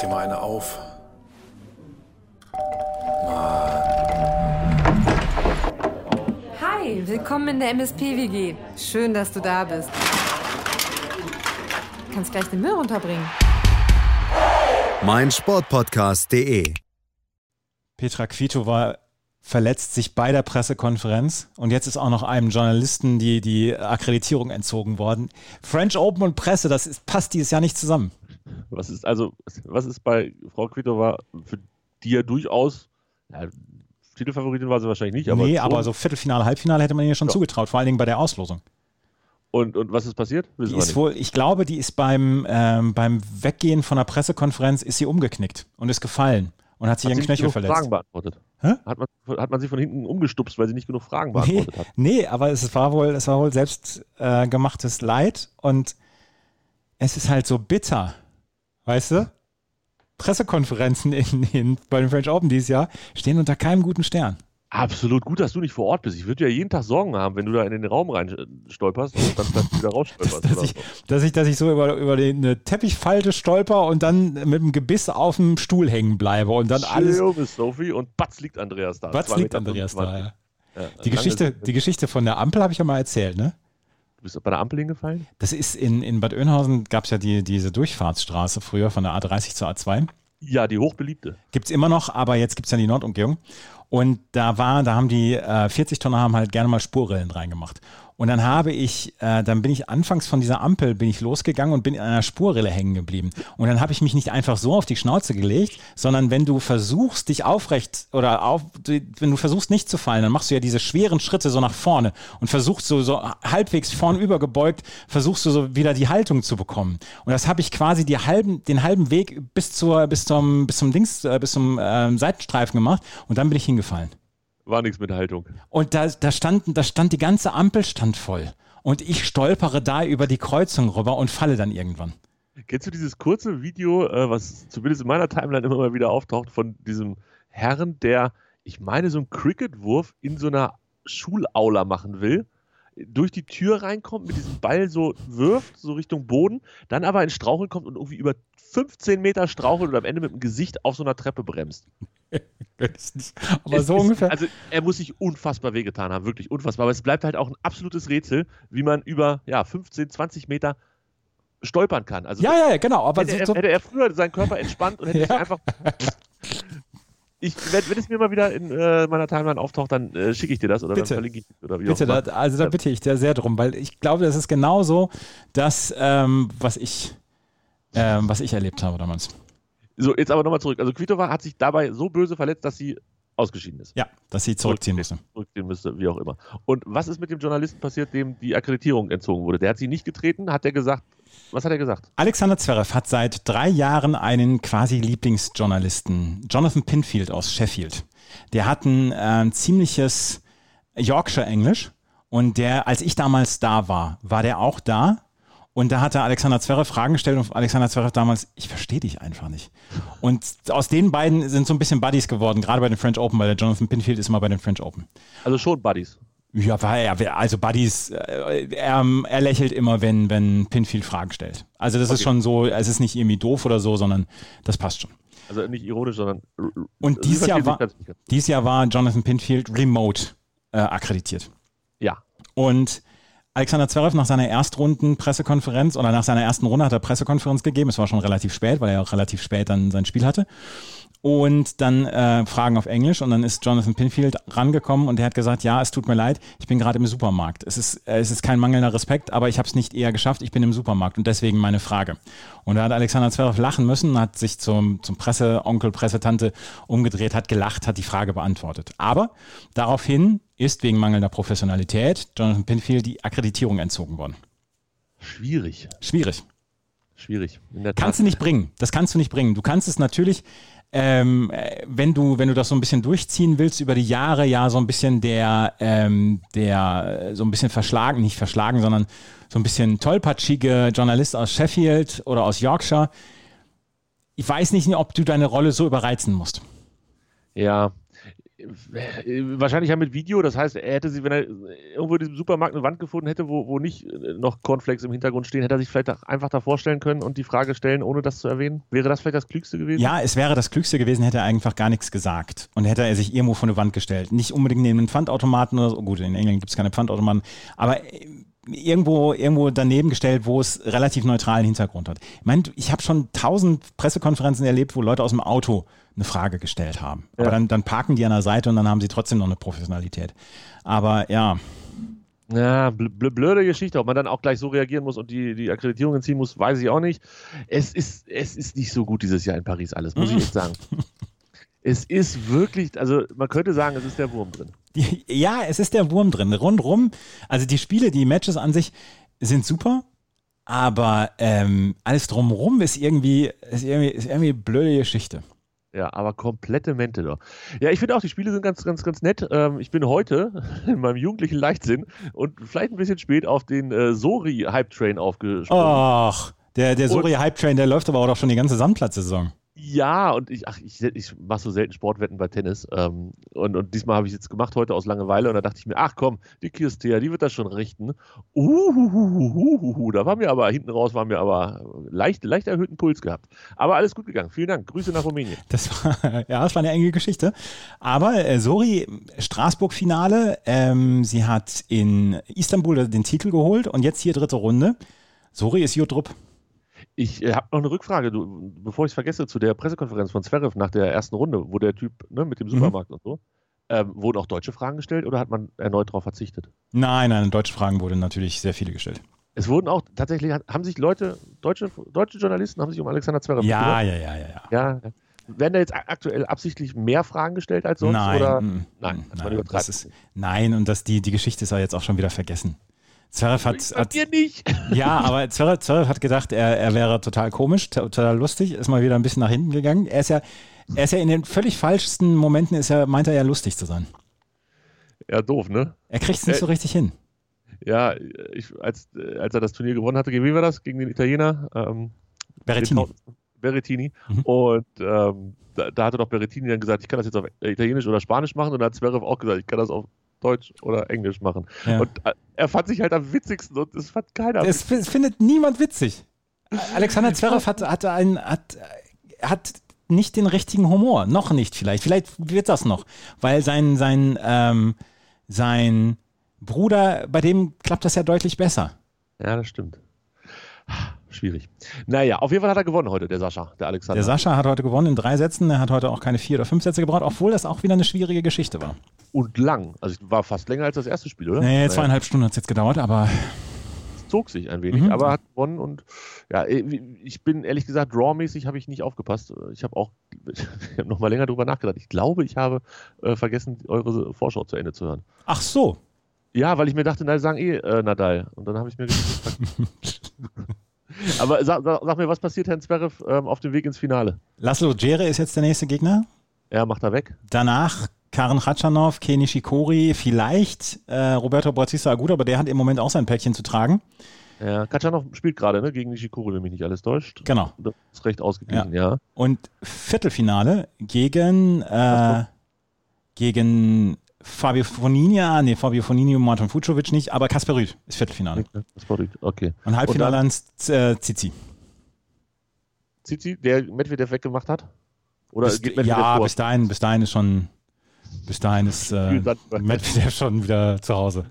dir mal eine auf. Hi, willkommen in der MSP-WG. Schön, dass du da bist. Du kannst gleich den Müll runterbringen. mein Sportpodcast.de. Petra Quito war verletzt sich bei der Pressekonferenz und jetzt ist auch noch einem Journalisten die, die Akkreditierung entzogen worden. French Open und Presse, das ist, passt dieses Jahr nicht zusammen. Was ist also, was ist bei Frau Kvitova, für die ja durchaus, ja, Titelfavoritin war sie wahrscheinlich nicht, aber. nee, schon. aber so Viertelfinale, Halbfinale hätte man ihr schon Ja. zugetraut, vor allen Dingen bei der Auslosung. Und, und was ist passiert? Wissen Die ist wohl, ich glaube, die ist beim, ähm, beim Weggehen von der Pressekonferenz ist sie umgeknickt und ist gefallen und hat sich Hat ihren Knöchel verletzt. Fragen beantwortet. Hä? Hat man, hat man sie von hinten umgestupst, weil sie nicht genug Fragen Nee, beantwortet hat. nee, aber es war wohl, es war wohl selbst äh, gemachtes Leid und es ist halt so bitter, weißt du? Pressekonferenzen in, in, bei den French Open dieses Jahr stehen unter keinem guten Stern. Absolut gut, dass du nicht vor Ort bist. Ich würde ja jeden Tag Sorgen haben, wenn du da in den Raum rein äh, stolperst und dann wieder rausstolperst. Dass oder ich, so. dass ich, dass ich so über, über die, eine Teppichfalte stolper und dann mit dem Gebiss auf dem Stuhl hängen bleibe und dann alles. Chill, Miss Sophie und batz liegt Andreas da. Zwei liegt Meter Andreas da? 25. Ja. Ja, Die, Geschichte, die Geschichte von der Ampel habe ich ja mal erzählt, ne? Du bist bei der Ampel hingefallen? Das ist in, in Bad Oeynhausen, gab es ja die, diese Durchfahrtsstraße früher von der A30 zur A2. Ja, die hochbeliebte. Gibt es immer noch, aber jetzt gibt es ja die Nordumgehung. Und da war, da haben die äh, 40 Tonner haben halt gerne mal Spurrillen reingemacht. Und dann habe ich, äh, dann bin ich anfangs von dieser Ampel bin ich losgegangen und bin in einer Spurrille hängen geblieben. Und dann habe ich mich nicht einfach so auf die Schnauze gelegt, sondern wenn du versuchst, dich aufrecht oder auf, wenn du versuchst nicht zu fallen, dann machst du ja diese schweren Schritte so nach vorne und versuchst so, so halbwegs vornüber gebeugt, versuchst du so wieder die Haltung zu bekommen. Und das habe ich quasi die halben, den halben Weg bis zur, bis zum, bis zum Dings, äh, bis zum ähm, Seitenstreifen gemacht und dann bin ich hingefallen. War nichts mit Haltung. Und da, da, stand, da stand die ganze Ampel stand voll. Und ich stolpere da über die Kreuzung rüber und falle dann irgendwann. Kennst du dieses kurze Video, äh, was zumindest in meiner Timeline immer mal wieder auftaucht, von diesem Herrn, der, ich meine, so einen Cricket-Wurf in so einer Schulaula machen will, durch die Tür reinkommt, mit diesem Ball so wirft, so Richtung Boden, dann aber in Straucheln kommt und irgendwie über 15 Meter strauchelt und am Ende mit dem Gesicht auf so einer Treppe bremst. Aber Es so ist, ungefähr. Also er muss sich unfassbar wehgetan haben, wirklich unfassbar. Aber es bleibt halt auch ein absolutes Rätsel, wie man über ja, 15, 20 Meter stolpern kann. Also ja, ja, ja, genau. Aber hätte, so, er, so, hätte er früher seinen Körper entspannt und hätte sich Ja. einfach. Ich, wenn, wenn es mir mal wieder in äh, meiner Timeline auftaucht, dann äh, schicke ich dir das oder Bitte. dann verlinke ich oder wie bitte, auch immer. da, also da bitte ich dir sehr drum, weil ich glaube, das ist genauso das, ähm, was ich, ähm, was ich erlebt habe damals. So, jetzt aber nochmal zurück. Also Kvitova hat sich dabei so böse verletzt, dass sie ausgeschieden ist. Ja, dass sie zurückziehen musste. Zurückziehen müsste, wie auch immer. Und was ist mit dem Journalisten passiert, dem die Akkreditierung entzogen wurde? Der hat sie nicht getreten, hat er gesagt. Was hat er gesagt? Alexander Zverev hat seit drei Jahren einen quasi Lieblingsjournalisten, Jonathan Pinfield aus Sheffield. Der hat ein äh, ziemliches Yorkshire-Englisch und der, als ich damals da war, war der auch da und da hat er Alexander Zverev Fragen gestellt und Alexander Zverev damals, ich verstehe dich einfach nicht. Und aus den beiden sind so ein bisschen Buddies geworden, gerade bei den French Open, weil der Jonathan Pinfield ist immer bei den French Open. Also schon Buddies. Ja, er, also Buddies, äh, er, er lächelt immer, wenn, wenn Pinfield Fragen stellt. Also das ist Okay. schon so, es ist nicht irgendwie doof oder so, sondern das passt schon. Also nicht ironisch, sondern. Und Sie dieses Jahr, war, dieses Jahr war Jonathan Pinfield remote äh, akkreditiert. Ja. Und Alexander Zverev nach seiner Erstrunden-Pressekonferenz oder nach seiner ersten Runde hat er Pressekonferenz gegeben. Es war schon relativ spät, weil er auch relativ spät dann sein Spiel hatte. Und dann äh, Fragen auf Englisch und dann ist Jonathan Pinfield rangekommen und der hat gesagt, ja, es tut mir leid, ich bin gerade im Supermarkt. Es ist, äh, es ist kein mangelnder Respekt, aber ich habe es nicht eher geschafft, ich bin im Supermarkt und deswegen meine Frage. Und da hat Alexander Zverev lachen müssen, hat sich zum, zum Presseonkel, Pressetante umgedreht, hat gelacht, hat die Frage beantwortet. Aber daraufhin ist wegen mangelnder Professionalität Jonathan Pinfield die Akkreditierung entzogen worden. Schwierig. Schwierig. Schwierig. Kannst du nicht bringen. Das kannst du nicht bringen. Du kannst es natürlich, ähm, äh, wenn du, wenn du das so ein bisschen durchziehen willst über die Jahre, ja, so ein bisschen der, ähm, der, äh, so ein bisschen verschlagen, nicht verschlagen, sondern so ein bisschen tollpatschige Journalist aus Sheffield oder aus Yorkshire. Ich weiß nicht, ob du deine Rolle so überreizen musst. Ja, Wahrscheinlich ja mit Video, das heißt, er hätte sie, wenn er irgendwo in diesem Supermarkt eine Wand gefunden hätte, wo, wo nicht äh, noch Cornflakes im Hintergrund stehen, hätte er sich vielleicht einfach da vorstellen können und die Frage stellen, ohne das zu erwähnen. Wäre das vielleicht das Klügste gewesen? Ja, es wäre das Klügste gewesen, hätte er einfach gar nichts gesagt und hätte er sich irgendwo vor eine Wand gestellt. Nicht unbedingt neben einen Pfandautomaten oder so. Gut, in England gibt es keine Pfandautomaten, aber irgendwo, irgendwo daneben gestellt, wo es relativ neutralen Hintergrund hat. Ich meine, ich habe schon tausend Pressekonferenzen erlebt, wo Leute aus dem Auto eine Frage gestellt haben. Ja. Aber dann, dann parken die an der Seite und dann haben sie trotzdem noch eine Professionalität. Aber ja. Ja, bl blöde Geschichte. Ob man dann auch gleich so reagieren muss und die, die Akkreditierungen ziehen muss, weiß ich auch nicht. Es ist, es ist nicht so gut dieses Jahr in Paris alles, muss ich echt sagen. es ist wirklich, also man könnte sagen, es ist der Wurm drin. Ja, es ist der Wurm drin. Rundrum, also die Spiele, die Matches an sich sind super, aber ähm, alles drumherum ist irgendwie, ist irgendwie, ist irgendwie blöde Geschichte. Ja, aber komplette Mente doch. Ja, ich finde auch, die Spiele sind ganz, ganz, ganz nett. Ähm, ich bin heute in meinem jugendlichen Leichtsinn und vielleicht ein bisschen spät auf den äh, Sori-Hype-Train aufgesprungen. Ach, der, der Sori-Hype-Train, der läuft aber auch schon die ganze Sandplatzsaison. Ja, und ich, ach, ich, ich mache so selten Sportwetten bei Tennis. Ähm, und, und diesmal habe ich es jetzt gemacht, heute aus Langeweile. Und da dachte ich mir, ach komm, die Kirstea, die wird das schon richten. Uhuhuhuhuhu, da war mir aber, hinten raus war mir aber leicht, leicht erhöhten Puls gehabt. Aber alles gut gegangen. Vielen Dank. Grüße nach Rumänien. Das war, ja, das war eine enge Geschichte. Aber äh, Sori, Straßburg-Finale. Ähm, sie hat in Istanbul den Titel geholt und jetzt hier dritte Runde. Sori ist Jodrup. Ich äh, habe noch eine Rückfrage, du, bevor ich es vergesse, zu der Pressekonferenz von Zverev nach der ersten Runde, wo der Typ ne, mit dem mhm. Supermarkt mhm. und so. Ähm, wurden auch deutsche Fragen gestellt oder hat man erneut darauf verzichtet? Nein, nein, deutsche Fragen wurden natürlich sehr viele gestellt. Es wurden auch tatsächlich, haben sich Leute, deutsche, deutsche Journalisten haben sich um Alexander Zverev ja, ja, ja, ja, ja, ja. Werden da jetzt aktuell absichtlich mehr Fragen gestellt als sonst? Nein, oder? Mm, nein, nein, das ist, nein, und das, die, die Geschichte ist ja jetzt auch schon wieder vergessen. Zverev hat, hat ja, aber Zverev, Zverev hat gedacht, er, er wäre total komisch, total lustig, ist mal wieder ein bisschen nach hinten gegangen. Er ist ja, er ist ja in den völlig falschsten Momenten, ist er, meint er ja lustig zu sein. Ja, doof, ne? Er kriegt es nicht äh, so richtig hin. Ja, ich, als, als er das Turnier gewonnen hatte, gegen wen war das? Gegen den Italiener? Ähm, Berrettini. Berrettini. Mhm. Und ähm, da, da, hatte doch Berrettini dann gesagt, ich kann das jetzt auf Italienisch oder Spanisch machen. Und da hat Zverev auch gesagt, ich kann das auf Deutsch oder Englisch machen. Ja. Und äh, er fand sich halt am witzigsten und es fand keiner. Es findet niemand witzig. Alexander Zverev hat, hat, ein, hat, hat nicht den richtigen Humor. Noch nicht vielleicht. Vielleicht wird das noch. Weil sein, sein, ähm, sein Bruder, bei dem klappt das ja deutlich besser. Ja, das stimmt. Schwierig. Naja, auf jeden Fall hat er gewonnen heute, der Sascha, der Alexander. Der Sascha hat heute gewonnen in drei Sätzen. Er hat heute auch keine vier oder fünf Sätze gebraucht, obwohl das auch wieder eine schwierige Geschichte war. Und lang. Also war fast länger als das erste Spiel, oder? Nee, zweieinhalb naja. Stunden hat es jetzt gedauert, aber. Es zog sich ein wenig, mhm. aber hat gewonnen und ja, ich bin ehrlich gesagt, Draw-mäßig habe ich nicht aufgepasst. Ich habe auch ich hab noch mal länger drüber nachgedacht. Ich glaube, ich habe äh, vergessen, eure Vorschau zu Ende zu hören. Ach so. Ja, weil ich mir dachte, na, sagen eh äh, Nadal. Und dann habe ich mir gedacht, Aber sag, sag, sag, mir, was passiert Herrn Zverev ähm, auf dem Weg ins Finale? Laszlo Djere ist jetzt der nächste Gegner. Er macht er weg. Danach Karen Khachanov, Kenny Shikori, vielleicht äh, Roberto Bautista Aguda, aber der hat im Moment auch sein Päckchen zu tragen. Ja, Khachanov spielt gerade ne, gegen Nishikori, wenn mich nicht alles täuscht. Genau. Das ist recht ausgeglichen, ja. ja. Und Viertelfinale gegen, äh, gegen Fabio Fonini, ah, nee, Fabio Fonini und Martin Fucovic nicht, aber Kasper Rüth ist Viertelfinale. Kasper Rüth, okay. Und Halbfinale an äh, Zizi. Zizi, der Medvedev weggemacht hat? Oder bis, geht Medvedev Ja, vor? bis dahin, bis dahin ist schon, bis dahin ist äh, Medvedev schon wieder zu Hause.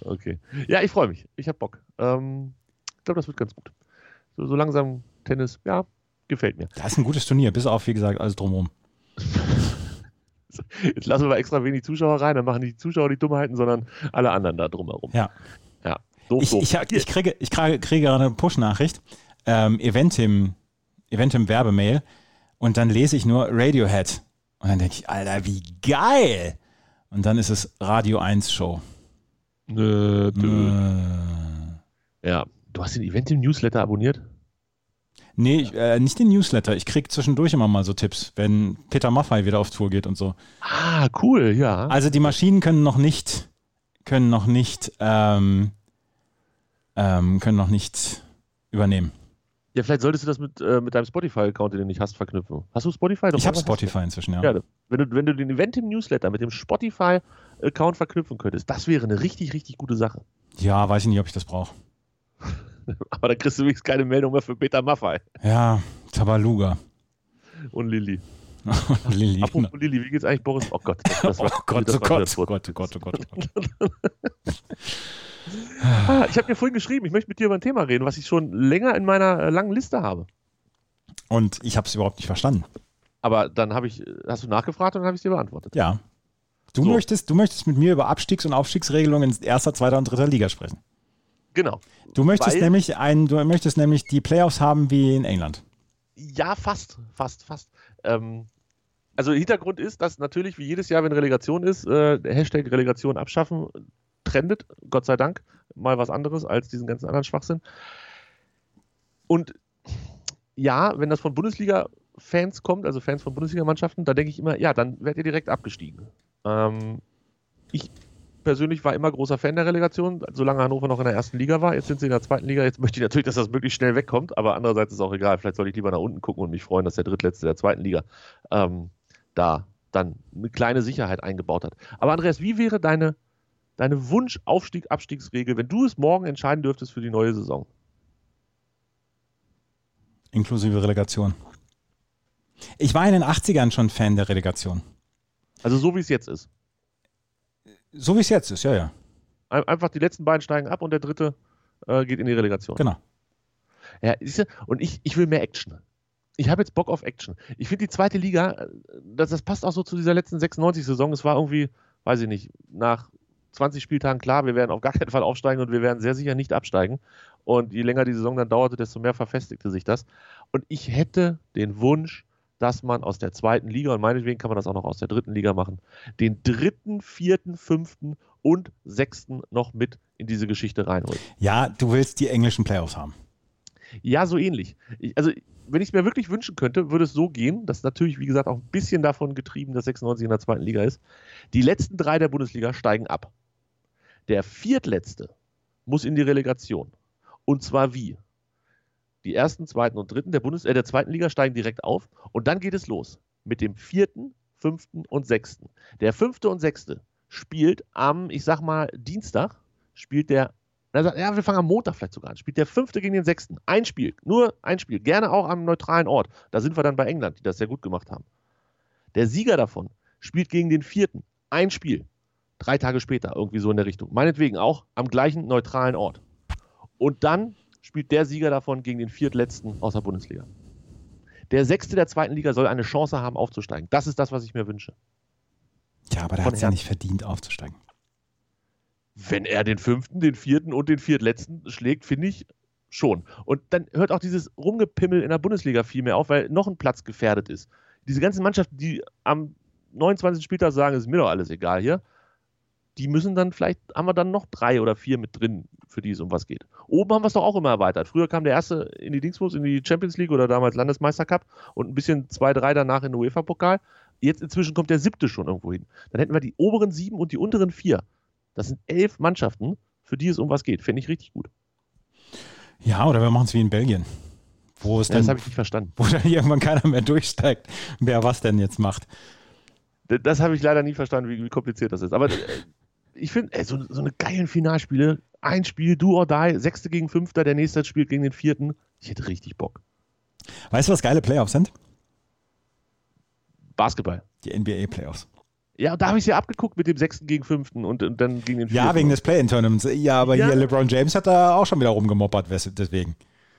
Okay. Ja, ich freue mich. Ich habe Bock. Ähm, ich glaube, das wird ganz gut. So, so langsam Tennis, ja, gefällt mir. Das ist ein gutes Turnier, bis auf, wie gesagt, alles drumherum. Jetzt lassen wir extra wenig Zuschauer rein, dann machen nicht die Zuschauer die Dummheiten, sondern alle anderen da drumherum. Ja. Ja. Doof, ich, doof. Ich, ich, kriege, ich kriege, kriege gerade eine Push-Nachricht, ähm, Eventim, Eventim Werbemail und dann lese ich nur Radiohead. Und dann denke ich, Alter, wie geil! Und dann ist es Radio 1 Show. Nö, nö. Ja, du hast den Eventim Newsletter abonniert? Nee, äh, nicht den Newsletter. Ich kriege zwischendurch immer mal so Tipps, wenn Peter Maffei wieder auf Tour geht und so. Ah, cool, ja. Also die Maschinen können noch nicht, können noch nicht, ähm, ähm, können noch nicht übernehmen. Ja, vielleicht solltest du das mit, äh, mit deinem Spotify-Account, den du nicht hast, verknüpfen. Hast du Spotify? Doch, Ich habe? Spotify inzwischen, ja. Ja, wenn du, wenn du den Event im Newsletter mit dem Spotify-Account verknüpfen könntest, das wäre eine richtig, richtig gute Sache. Ja, weiß ich nicht, ob ich das brauche. Aber dann kriegst du wenigstens keine Meldung mehr für Peter Maffei Ja, Tabaluga. und Lilly. Lilly. genau. Apropos Lilly, wie geht's eigentlich Boris? Oh Gott, das, das Oh war, Gott, das oh war Gott, wieder oh Gott, oh Gott, oh Gott, oh Gott. Ah, ich habe dir vorhin geschrieben, ich möchte mit dir über ein Thema reden, was ich schon länger in meiner äh, langen Liste habe. Und ich habe es überhaupt nicht verstanden. Aber dann habe ich, hast du nachgefragt und dann habe ich es dir beantwortet. Ja. Du, So. möchtest, du möchtest mit mir über Abstiegs- und Aufstiegsregelungen in erster, zweiter und dritter Liga sprechen. Genau. Du möchtest Weil- nämlich ein, du möchtest nämlich die Playoffs haben wie in England. Ja, fast, fast, fast. Ähm, also Hintergrund ist, dass natürlich wie jedes Jahr, wenn Relegation ist, äh, Hashtag Relegation abschaffen trendet, Gott sei Dank, mal was anderes als diesen ganzen anderen Schwachsinn. Und ja, wenn das von Bundesliga-Fans kommt, also Fans von Bundesligamannschaften, da denke ich immer, ja, dann werdet ihr direkt abgestiegen. Ähm, ich persönlich war immer großer Fan der Relegation, solange Hannover noch in der ersten Liga war. Jetzt sind sie in der zweiten Liga. Jetzt möchte ich natürlich, dass das möglichst schnell wegkommt, aber andererseits ist auch egal. Vielleicht soll ich lieber nach unten gucken und mich freuen, dass der Drittletzte der zweiten Liga ähm, da dann eine kleine Sicherheit eingebaut hat. Aber Andreas, wie wäre deine, deine Wunsch-Aufstieg-Abstiegsregel, wenn du es morgen entscheiden dürftest für die neue Saison? Inklusive Relegation. Ich war in den 80ern schon Fan der Relegation. Also so wie es jetzt ist. So wie es jetzt ist, ja, ja. Ein- Einfach die letzten beiden steigen ab und der dritte äh, geht in die Relegation. Genau. Ja, siehst du, und ich, ich will mehr Action. Ich habe jetzt Bock auf Action. Ich finde die zweite Liga, äh, das, das passt auch so zu dieser letzten 96-Saison. Es war irgendwie, weiß ich nicht, nach 20 Spieltagen klar, wir werden auf gar keinen Fall aufsteigen und wir werden sehr sicher nicht absteigen. Und je länger die Saison dann dauerte, desto mehr verfestigte sich das. Und ich hätte den Wunsch, dass man aus der zweiten Liga, und meinetwegen kann man das auch noch aus der dritten Liga machen, den dritten, vierten, fünften und sechsten noch mit in diese Geschichte reinholt. Ja, du willst die englischen Playoffs haben. Ja, so ähnlich. Ich, also, wenn ich es mir wirklich wünschen könnte, würde es so gehen, das ist natürlich, wie gesagt, auch ein bisschen davon getrieben, dass 96 in der zweiten Liga ist. Die letzten drei der Bundesliga steigen ab. Der viertletzte muss in die Relegation. Und zwar wie? Die ersten, zweiten und dritten der, Bundes äh, der zweiten Liga steigen direkt auf und dann geht es los mit dem vierten, fünften und sechsten. Der fünfte und sechste spielt am, ich sag mal, Dienstag, spielt der also, ja, wir fangen am Montag vielleicht sogar an. Spielt der fünfte gegen den sechsten. Ein Spiel, nur ein Spiel. Gerne auch am neutralen Ort. Da sind wir dann bei England, die das sehr gut gemacht haben. Der Sieger davon spielt gegen den vierten. Ein Spiel. Drei Tage später, irgendwie so in der Richtung. Meinetwegen auch am gleichen neutralen Ort. Und dann spielt der Sieger davon gegen den viertletzten aus der Bundesliga. Der sechste der zweiten Liga soll eine Chance haben, aufzusteigen. Das ist das, was ich mir wünsche. Ja, aber der hat es ja nicht verdient, aufzusteigen. wenn er den fünften, den vierten und den viertletzten schlägt, finde ich schon. Und dann hört auch dieses Rumgepimmel in der Bundesliga viel mehr auf, weil noch ein Platz gefährdet ist. Diese ganzen Mannschaften, die am 29. Spieltag sagen, es ist mir doch alles egal hier, die müssen dann vielleicht, haben wir dann noch drei oder vier mit drin, für die es um was geht. Oben haben wir es doch auch immer erweitert. Früher kam der erste in die Dingsbus, in die Champions League oder damals Landesmeistercup und ein bisschen zwei, drei danach in den UEFA-Pokal. Jetzt inzwischen kommt der siebte schon irgendwo hin. Dann hätten wir die oberen sieben und die unteren vier. Das sind elf Mannschaften, für die es um was geht. Finde ich richtig gut. Ja, oder wir machen es wie in Belgien. Wo es Ja, das dann, habe ich nicht verstanden. wo dann irgendwann keiner mehr durchsteigt, wer was denn jetzt macht. Das habe ich leider nie verstanden, wie, wie kompliziert das ist. Aber äh, ich finde, so, so eine geilen Finalspiele, ein Spiel, do or die, sechste gegen fünfter, der nächste spielt gegen den vierten. Ich hätte richtig Bock. Weißt du, was geile Playoffs sind? Basketball. Die NBA-Playoffs. Ja, da habe ich es ja abgeguckt mit dem sechsten gegen fünften und, und dann gegen den vierten. Ja, wegen des Play-In-Tournaments. Ja, aber Ja. hier LeBron James hat da auch schon wieder rumgemoppert, deswegen.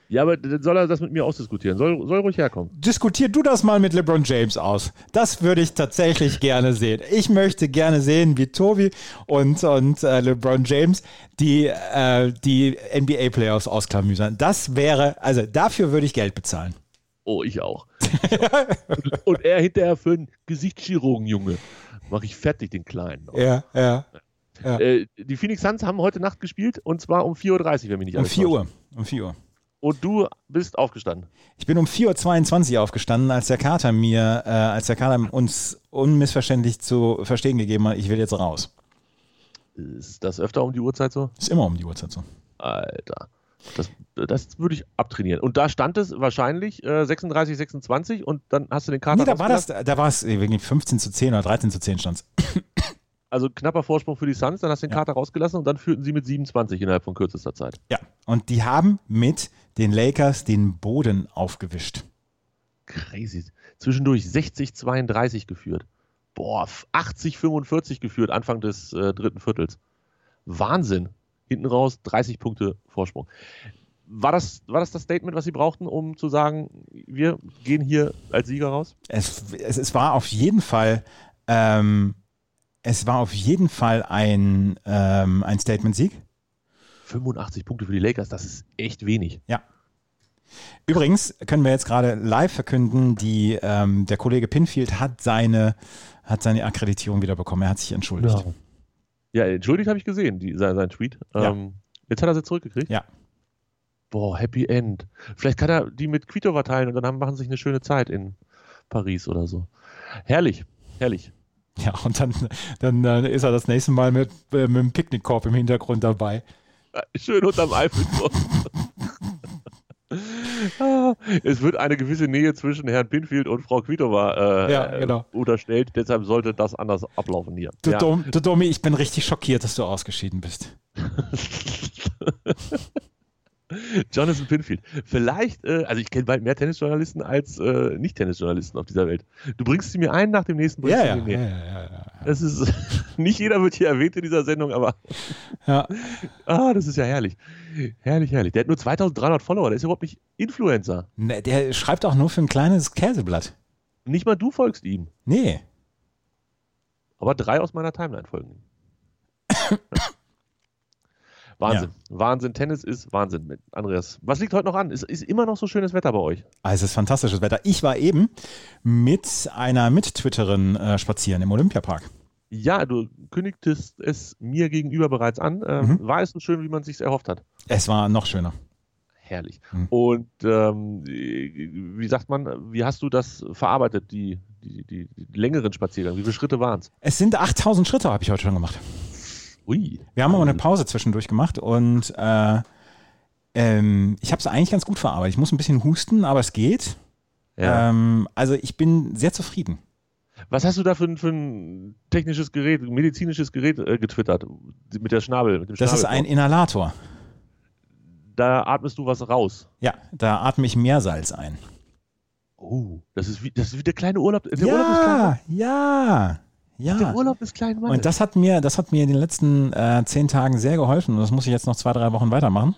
Ja, aber dann soll er das mit mir ausdiskutieren. Soll, soll ruhig herkommen. Diskutier du das mal mit LeBron James aus. Das würde ich tatsächlich gerne sehen. Ich möchte gerne sehen, wie Tobi und, und äh, LeBron James die, äh, die NBA-Playoffs ausklamüsern. Das wäre, also dafür würde ich Geld bezahlen. Oh, ich auch. Ich auch. und, und er hinterher für einen Gesichtschirurgen, Junge. Mach ich fertig, den Kleinen. Ja, ja. Ja. Äh, die Phoenix Suns haben heute Nacht gespielt und zwar um 4.30 Uhr, wenn mich nicht Um alles 4 täuscht. Uhr. Um 4 Uhr. Und du bist aufgestanden. Ich bin um 4.22 Uhr aufgestanden, als der Kater mir, äh, als der Kater uns unmissverständlich zu verstehen gegeben hat, ich will jetzt raus. Ist das öfter um die Uhrzeit so? Ist immer um die Uhrzeit so. Alter. Das, das würde ich abtrainieren. Und da stand es wahrscheinlich äh, 36, 26 und dann hast du den Kater Nee, da war das, da war es wegen 15 zu 10 oder 13 zu 10 stand Also knapper Vorsprung für die Suns, dann hast du den Ja. Kater rausgelassen und dann führten sie mit 27 innerhalb von kürzester Zeit. Ja, und die haben mit den Lakers den Boden aufgewischt. Crazy. Zwischendurch 60, 32 geführt. Boah, 80, 45 geführt Anfang des äh, dritten Viertels. Wahnsinn. Hinten raus 30 Punkte Vorsprung. War das, war das das Statement, was sie brauchten, um zu sagen, wir gehen hier als Sieger raus? Es, es, es war auf jeden Fall, ähm, es war auf jeden Fall ein, ähm, ein Statement-Sieg. 85 Punkte für die Lakers, das ist echt wenig. Ja. Übrigens können wir jetzt gerade live verkünden, die, ähm, der Kollege Pinfield hat seine, hat seine Akkreditierung wieder bekommen. Er hat sich entschuldigt. Ja, entschuldigt habe ich gesehen, die, sein, sein Tweet. Ja. Ähm, jetzt hat er sie zurückgekriegt. Ja. Boah, Happy End. Vielleicht kann er die mit Quito verteilen und dann haben, machen sie sich eine schöne Zeit in Paris oder so. Herrlich, herrlich. Ja, und dann, dann äh, ist er das nächste Mal mit, äh, mit dem Picknickkorb im Hintergrund dabei. Schön unterm Eiffelturm. Es wird eine gewisse Nähe zwischen Herrn Pinfield und Frau Kvitova äh, Ja, genau. äh, unterstellt, deshalb sollte das anders ablaufen hier. Du, Ja. Dom, du Domi, ich bin richtig schockiert, dass du ausgeschieden bist. Jonathan Pinfield. Vielleicht, äh, also ich kenne bald mehr Tennisjournalisten als äh, Nicht-Tennisjournalisten auf dieser Welt. Du bringst sie mir einen nach dem nächsten. bringst Ja, du ja, mir ja, ja, ja, ja. Das ist, nicht jeder wird hier erwähnt in dieser Sendung, aber ja. ah, das ist ja herrlich. Herrlich, herrlich. Der hat nur 2300 Follower, der ist überhaupt nicht Influencer. Ne, Der schreibt auch nur für ein kleines Käseblatt. Nicht mal du folgst ihm. Nee. Aber drei aus meiner Timeline folgen ihm. Wahnsinn. Wahnsinn. Tennis ist Wahnsinn. Mit Andreas, was liegt heute noch an? Ist, ist immer noch so schönes Wetter bei euch? Also es ist fantastisches Wetter. Ich war eben mit einer Mittwitterin äh, spazieren im Olympiapark. Ja, du kündigtest es mir gegenüber bereits an. Ähm, Mhm. War es so schön, wie man sich erhofft hat? Es war noch schöner. Herrlich. Mhm. Und ähm, wie sagt man, wie hast du das verarbeitet, die, die, die, die längeren Spaziergänge? Wie viele Schritte waren es? Es sind 8000 Schritte, habe ich heute schon gemacht. Ui. Wir haben aber eine Pause zwischendurch gemacht und äh, ähm, ich habe es eigentlich ganz gut verarbeitet. Ich muss ein bisschen husten, aber es geht. Ja. Ähm, also ich bin sehr zufrieden. Was hast du da für, ein- für ein technisches Gerät, medizinisches Gerät äh, getwittert? Mit der Schnabel, mit dem Das ist ein? Inhalator. Da atmest du was raus. Ja, da atme ich Meersalz ein. Oh, das ist wie, das ist wie der kleine Urlaub. Der Urlaub ist klein. ja, ja, Der. Urlaub ist klein, Mann. Und das hat mir, das hat mir in den letzten äh, zehn Tagen sehr geholfen und das muss ich jetzt noch zwei, drei Wochen weitermachen.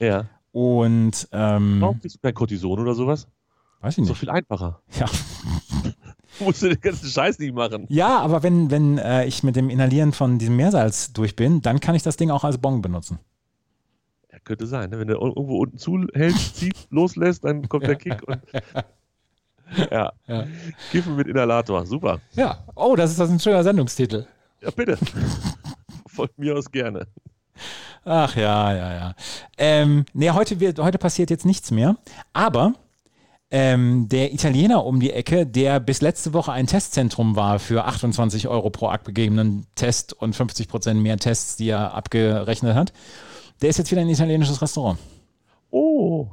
ja. Und ähm, Warum kriegst du kein Cortison oder sowas? weiß ich Ist doch nicht. viel einfacher. Ja. Du musst den ganzen Scheiß nicht machen. ja, aber wenn, wenn äh, ich mit dem Inhalieren von diesem Meersalz durch bin, dann kann ich das Ding auch als Bon benutzen. Ja, könnte sein, ne? wenn du irgendwo unten zuhältst, ziehst, loslässt, dann kommt der Kick und. Ja, Ja. Kiffen mit Inhalator, super. ja. Oh, das ist das ein schöner Sendungstitel. Ja, bitte. Von mir aus gerne. Ach ja, ja, ja. Ähm, nee, heute, wird, heute passiert jetzt nichts mehr. Aber ähm, der Italiener um die Ecke, der bis letzte Woche ein Testzentrum war für 28 Euro pro abgegebenen Test und 50 Prozent mehr Tests, die er abgerechnet hat, der ist jetzt wieder ein italienisches Restaurant. Oh,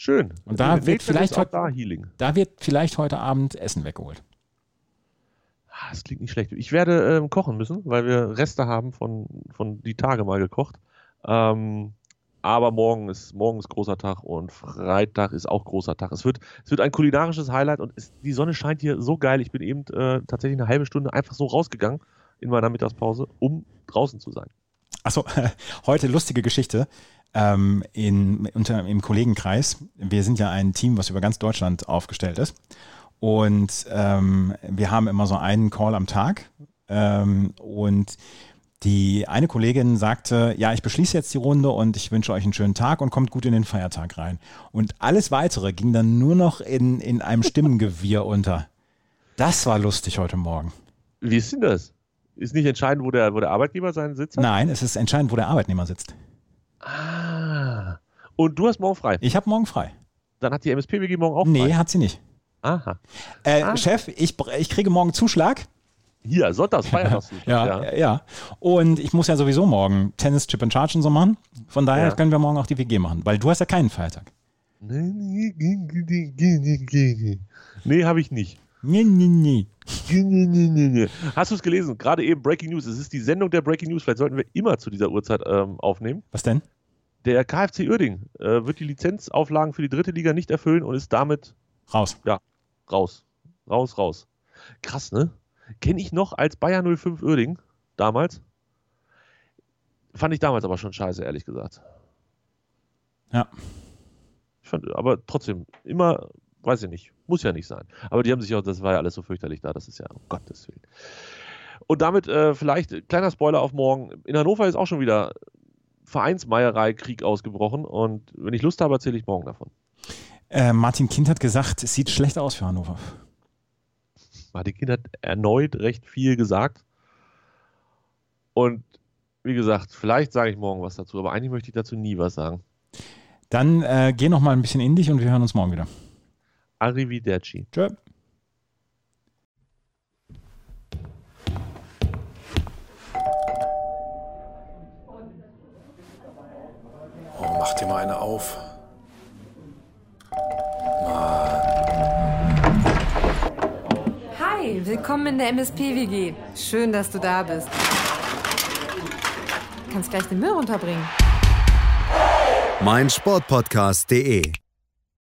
schön. Und da Nature wird vielleicht heute- da Healing. Da wird vielleicht heute Abend Essen weggeholt. Ah, Das klingt nicht schlecht. Ich werde ähm, kochen müssen, weil wir Reste haben von, von die Tage mal gekocht. Ähm, aber morgen ist, morgen ist großer Tag und Freitag ist auch großer Tag. Es wird, es wird ein kulinarisches Highlight und es, die Sonne scheint hier so geil. Ich bin eben äh, tatsächlich eine halbe Stunde einfach so rausgegangen in meiner Mittagspause, um draußen zu sein. Achso, heute lustige Geschichte. Ähm, in, unter, Im Kollegenkreis. Wir sind ja ein Team, was über ganz Deutschland aufgestellt ist. Und ähm, wir haben immer so einen Call am Tag. Ähm, und die eine Kollegin sagte, ja, ich beschließe jetzt die Runde und ich wünsche euch einen schönen Tag und kommt gut in den Feiertag rein. Und alles weitere ging dann nur noch in, in einem Stimmengewirr unter. Das war lustig heute Morgen. Wie ist denn das? Ist nicht entscheidend, wo der, wo der Arbeitgeber seinen Sitz hat? Nein, es ist entscheidend, wo der Arbeitnehmer sitzt. Ah. Und du hast morgen frei. Ich habe morgen frei. Dann hat die MSPWG morgen auch Nee, frei. hat sie nicht. Aha. Äh, Ah. Chef, ich, ich kriege morgen Zuschlag. Hier, sonntags das. ja, ja, ja. Und ich muss ja sowieso morgen Tennis, Chip and Charge und so machen. Von daher Ja. können wir morgen auch die WG machen, weil du hast ja keinen Feiertag. Nee, habe ich nicht. Nee, nee, nee. Hast du es gelesen? Gerade eben Breaking News. Es ist die Sendung der Breaking News. Vielleicht sollten wir immer zu dieser Uhrzeit ähm, aufnehmen. Was denn? Der KfC Uerding äh, wird die Lizenzauflagen für die dritte Liga nicht erfüllen und ist damit Raus. raus. Raus, raus. Krass, ne? Kenne ich noch als Bayer 05 Uerding damals. Fand ich damals aber schon scheiße, ehrlich gesagt. Ja. Ich fand, aber trotzdem, immer, weiß ich nicht, muss ja nicht sein. Aber die haben sich auch, das war ja alles so fürchterlich da, das ist ja, um Gottes Willen. Und damit äh, vielleicht, kleiner Spoiler auf morgen, in Hannover ist auch schon wieder Vereinsmeierei, Krieg ausgebrochen und wenn ich Lust habe, erzähle ich morgen davon. Äh, Martin Kind hat gesagt, es sieht schlecht aus für Hannover. Martin Kind hat erneut recht viel gesagt. Und wie gesagt, vielleicht sage ich morgen was dazu, aber eigentlich möchte ich dazu nie was sagen. Dann äh, geh noch mal ein bisschen in dich und wir hören uns morgen wieder. Arrivederci. Tschö. Oh, mach dir mal eine auf. Hi, willkommen in der MSP-WG. Schön, dass du da bist. Kannst gleich den Müll runterbringen. meinsportpodcast.de